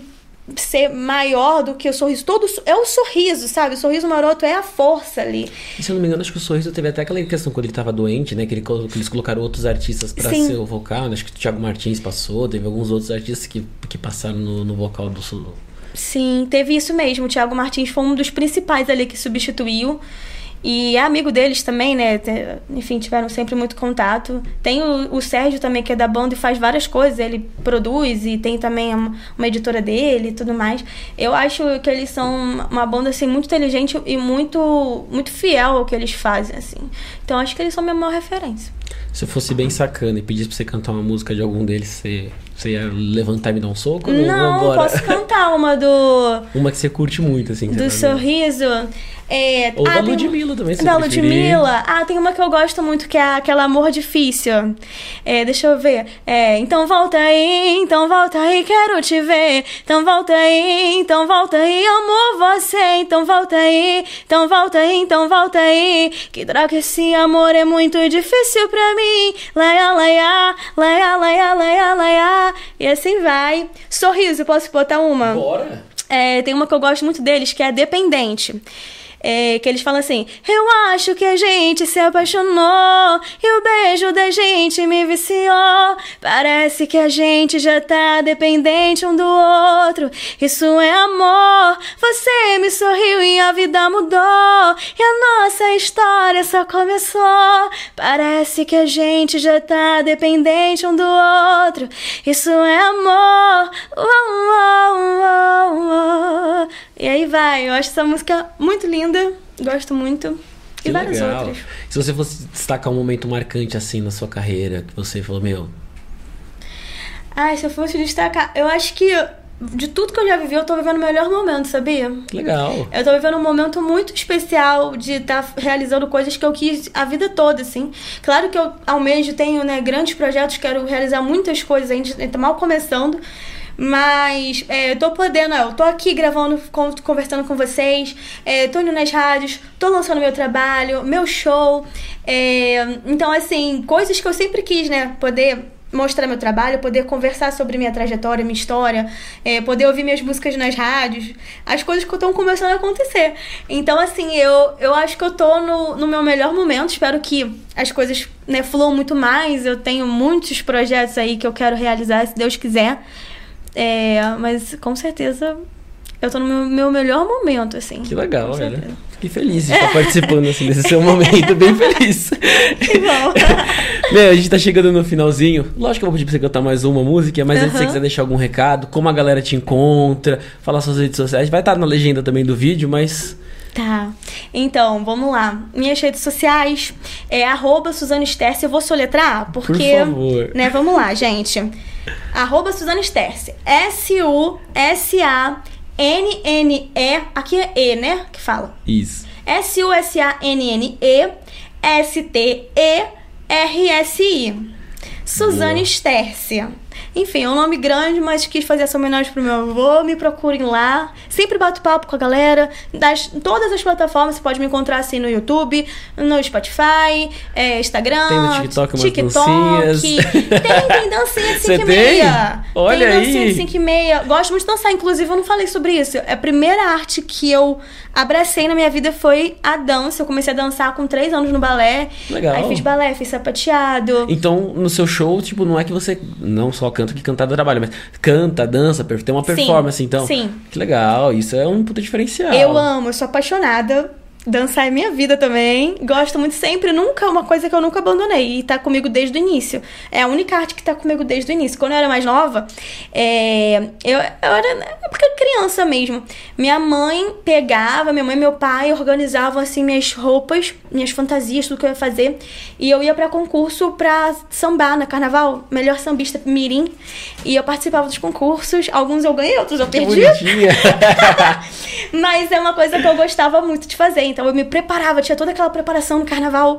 ser maior do que o sorriso. Todo é o sorriso, sabe? O sorriso maroto é a força ali. E, se eu não me engano, acho que o sorriso teve até aquela questão quando ele tava doente, né? Que, ele, que eles colocaram outros artistas para ser o vocal. Né? Acho que o Thiago Martins passou, teve alguns outros artistas que, que passaram no, no vocal do. Sim, teve isso mesmo. O Thiago Martins foi um dos principais ali que substituiu. E é amigo deles também, né? Enfim, tiveram sempre muito contato. Tem o, o, Sérgio também, que é da banda e faz várias coisas. Ele produz e tem também uma editora dele e tudo mais. Eu acho que eles são uma banda, assim, muito inteligente e muito, muito fiel ao que eles fazem, assim. Então, acho que eles são minha maior referência. Se eu fosse bem sacana e pedisse pra você cantar uma música de algum deles, você, você ia levantar e me dar um soco? Não, não posso cantar uma do... [LAUGHS] Uma que você curte muito, assim. Do Sorriso... É, Ou ah, da Ludmilla também, se Da Ludmilla. Ah, tem uma que eu gosto muito, que é aquela Amor Difícil. É, deixa eu ver. É, então volta aí, então volta aí, quero te ver. Então volta aí, então volta aí, amo você. Então volta aí, então volta aí, então volta aí. Que droga, esse amor é muito difícil pra mim. Laia, laia, laia, laia, laia, laia. E assim vai. Sorriso, posso botar uma? Bora! É, tem uma que eu gosto muito deles, que é Dependente. É, que eles falam assim: Eu acho que a gente se apaixonou e o beijo da gente me viciou. Parece que a gente já tá dependente um do outro. Isso é amor. Você me sorriu e a vida mudou. E a nossa história só começou. Parece que a gente já tá dependente um do outro. Isso é amor. Uh, uh, uh, e aí vai. Eu acho essa música muito linda gosto muito. Que e várias legal. outras. Se você fosse destacar um momento marcante assim na sua carreira, que você falou, meu. Ai, se eu fosse destacar, eu acho que de tudo que eu já vivi, eu tô vivendo o melhor momento, sabia? Legal. Eu tô vivendo um momento muito especial de estar tá realizando coisas que eu quis a vida toda, assim. Claro que eu almejo, tenho né, grandes projetos, quero realizar muitas coisas ainda, tá mal começando. Mas é, tô podendo, eu tô aqui gravando, conversando com vocês, é, tô indo nas rádios, tô lançando meu trabalho, meu show. É, então, assim, coisas que eu sempre quis, né? Poder mostrar meu trabalho, poder conversar sobre minha trajetória, minha história, é, poder ouvir minhas músicas nas rádios, as coisas que estão começando a acontecer. Então, assim, eu, eu acho que eu tô no, no meu melhor momento, espero que as coisas né, fluam muito mais, eu tenho muitos projetos aí que eu quero realizar, se Deus quiser. É, mas com certeza eu tô no meu, meu melhor momento, assim. Que legal, velho. Fiquei feliz de estar participando assim, desse seu momento, bem [LAUGHS] feliz. Que bom. [LAUGHS] Meu, a gente tá chegando no finalzinho. Lógico que eu vou pedir pra você cantar mais uma música, mas uhum. antes se você quiser deixar algum recado, como a galera te encontra, falar suas redes sociais, vai estar na legenda também do vídeo, mas. Tá. Então, vamos lá. Minhas redes sociais é arroba Sterce. Eu vou soletrar, porque. Por favor. Né, vamos lá, gente. Arroba Suzane Sterce. S-U-S-A-N-N-E. Aqui é E, né? Que fala. Isso. S-U-S-A-N-N-E. S-T-E-R-S-I. Suzane Sterce. Enfim, é um nome grande, mas quis fazer essa homenagem pro meu avô. Me procurem lá. Sempre bato papo com a galera. Das todas as plataformas, você pode me encontrar assim no YouTube, no Spotify, é, Instagram. Tem no TikTok umas TikTok. dancinhas. Tem, tem dancinha de [LAUGHS] 5 e meia. Olha tem dancinha aí. de 5 e meia. Gosto muito de dançar, inclusive eu não falei sobre isso. É a primeira arte que eu abracei na minha vida foi a dança. Eu comecei a dançar com 3 anos no balé. Legal. Aí fiz balé, fiz sapateado. Então, no seu show, tipo, não é que você não só canta que cantar do trabalho, mas canta, dança, tem uma performance, sim, então. Sim. Que legal, isso é um puta diferencial. Eu amo, eu sou apaixonada Dançar é minha vida também. Gosto muito sempre, nunca, é uma coisa que eu nunca abandonei. E tá comigo desde o início. É a única arte que tá comigo desde o início. Quando eu era mais nova, é, eu, eu era. É porque criança mesmo. Minha mãe pegava, minha mãe e meu pai organizavam assim minhas roupas, minhas fantasias, tudo que eu ia fazer. E eu ia para concurso pra sambar na carnaval, melhor sambista mirim. E eu participava dos concursos. Alguns eu ganhei, outros eu perdi. [LAUGHS] Mas é uma coisa que eu gostava muito de fazer. Então eu me preparava, tinha toda aquela preparação no carnaval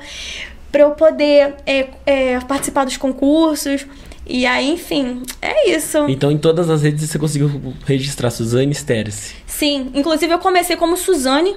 para eu poder é, é, participar dos concursos. E aí, enfim, é isso. Então, em todas as redes você conseguiu registrar Suzane Sterce? Sim, inclusive eu comecei como Suzane,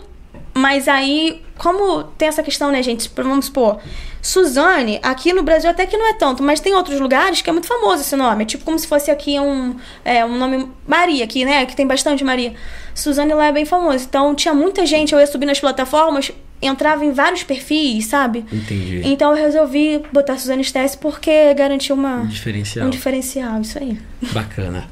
mas aí, como tem essa questão, né, gente? Vamos supor, Suzane, aqui no Brasil até que não é tanto, mas tem outros lugares que é muito famoso esse nome. É tipo como se fosse aqui um, é, um nome Maria, aqui, né? Que tem bastante Maria. Suzane lá é bem famoso. Então tinha muita gente, eu ia subir nas plataformas, entrava em vários perfis, sabe? Entendi. Então eu resolvi botar Suzane Stess porque garantiu uma, um diferencial. Um diferencial, isso aí. Bacana.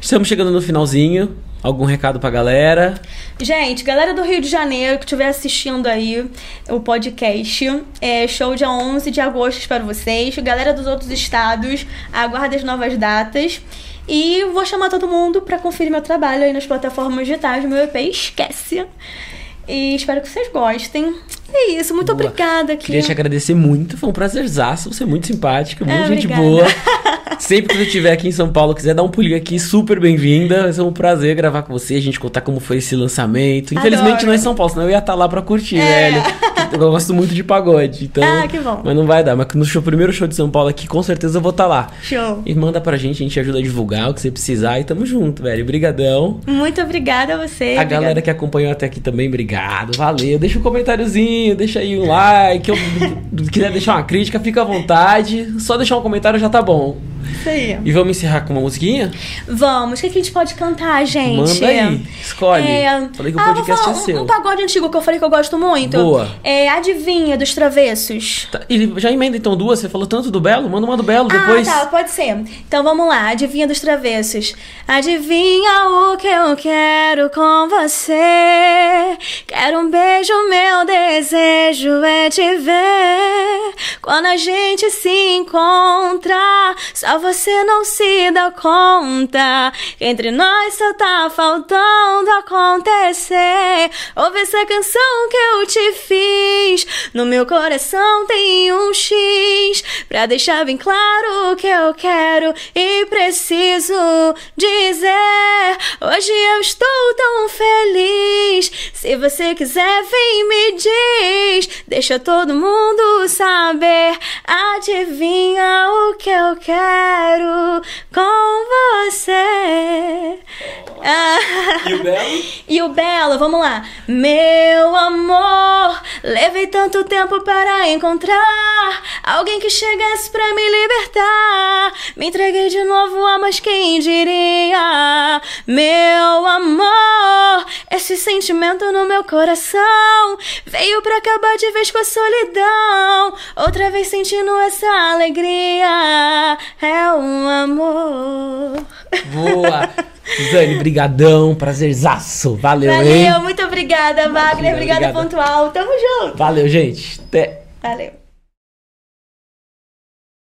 Estamos chegando no finalzinho. Algum recado pra galera? Gente, galera do Rio de Janeiro que estiver assistindo aí o podcast, é show dia 11 de agosto, espero vocês. Galera dos outros estados, aguarde as novas datas. E vou chamar todo mundo para conferir meu trabalho aí nas plataformas digitais, meu EP Esquece. E espero que vocês gostem. É isso, muito boa. obrigada. Aqui. Queria te agradecer muito, foi um prazerzaço, você é muito simpática, muito é, gente obrigada. boa. [LAUGHS] Sempre que você estiver aqui em São Paulo, quiser dar um pulinho aqui, super bem-vinda. Vai ser um prazer gravar com você, a gente contar como foi esse lançamento. Infelizmente Adoro. não é em São Paulo, senão eu ia estar tá lá pra curtir, é. velho. Eu gosto muito de pagode, então... Ah, que bom. Mas não vai dar, mas no show, primeiro show de São Paulo aqui, com certeza eu vou estar tá lá. Show. E manda pra gente, a gente ajuda a divulgar o que você precisar e tamo junto, velho. Obrigadão. Muito obrigada a você. A obrigada. galera que acompanhou até aqui também, obrigado, valeu. Deixa um comentáriozinho, deixa aí um like, eu, [LAUGHS] quiser deixar uma crítica, fica à vontade. Só deixar um comentário já tá bom. Isso aí. E vamos encerrar com uma musiquinha? Vamos. O que, a gente pode cantar, gente? Manda aí. Escolhe. É... Falei que o ah, podcast é seu. Um, um pagode antigo que eu falei que eu gosto muito. Boa. É Adivinha, dos Travessos. Tá. E já emenda então duas. Você falou tanto do Belo? Manda uma do Belo depois. Ah, tá. Pode ser. Então vamos lá. Adivinha dos Travessos. Adivinha o que eu quero com você. Quero um beijo, meu desejo é te ver. Quando a gente se encontra, só você não se dá conta. Entre nós só tá faltando acontecer. Ouve essa canção que eu te fiz. No meu coração tem um X. Pra deixar bem claro o que eu quero e preciso dizer. Hoje eu estou tão feliz. Se você quiser, vem me diz. Deixa todo mundo saber. Adivinha o que eu quero com você. E o Belo? [LAUGHS] e o Belo, vamos lá. Meu amor, levei tanto tempo para encontrar alguém que chegasse para me libertar. Me entreguei de novo a mais quem diria. Meu amor, esse sentimento no meu coração veio pra acabar de vez com a solidão. Outra vez sentindo essa alegria. É um amor. Boa! Suzane, brigadão, prazerzaço. Valeu, Valeu, hein? muito obrigada, Wagner. Obrigada, obrigada, pontual. Tamo junto. Valeu, gente. Até. Valeu.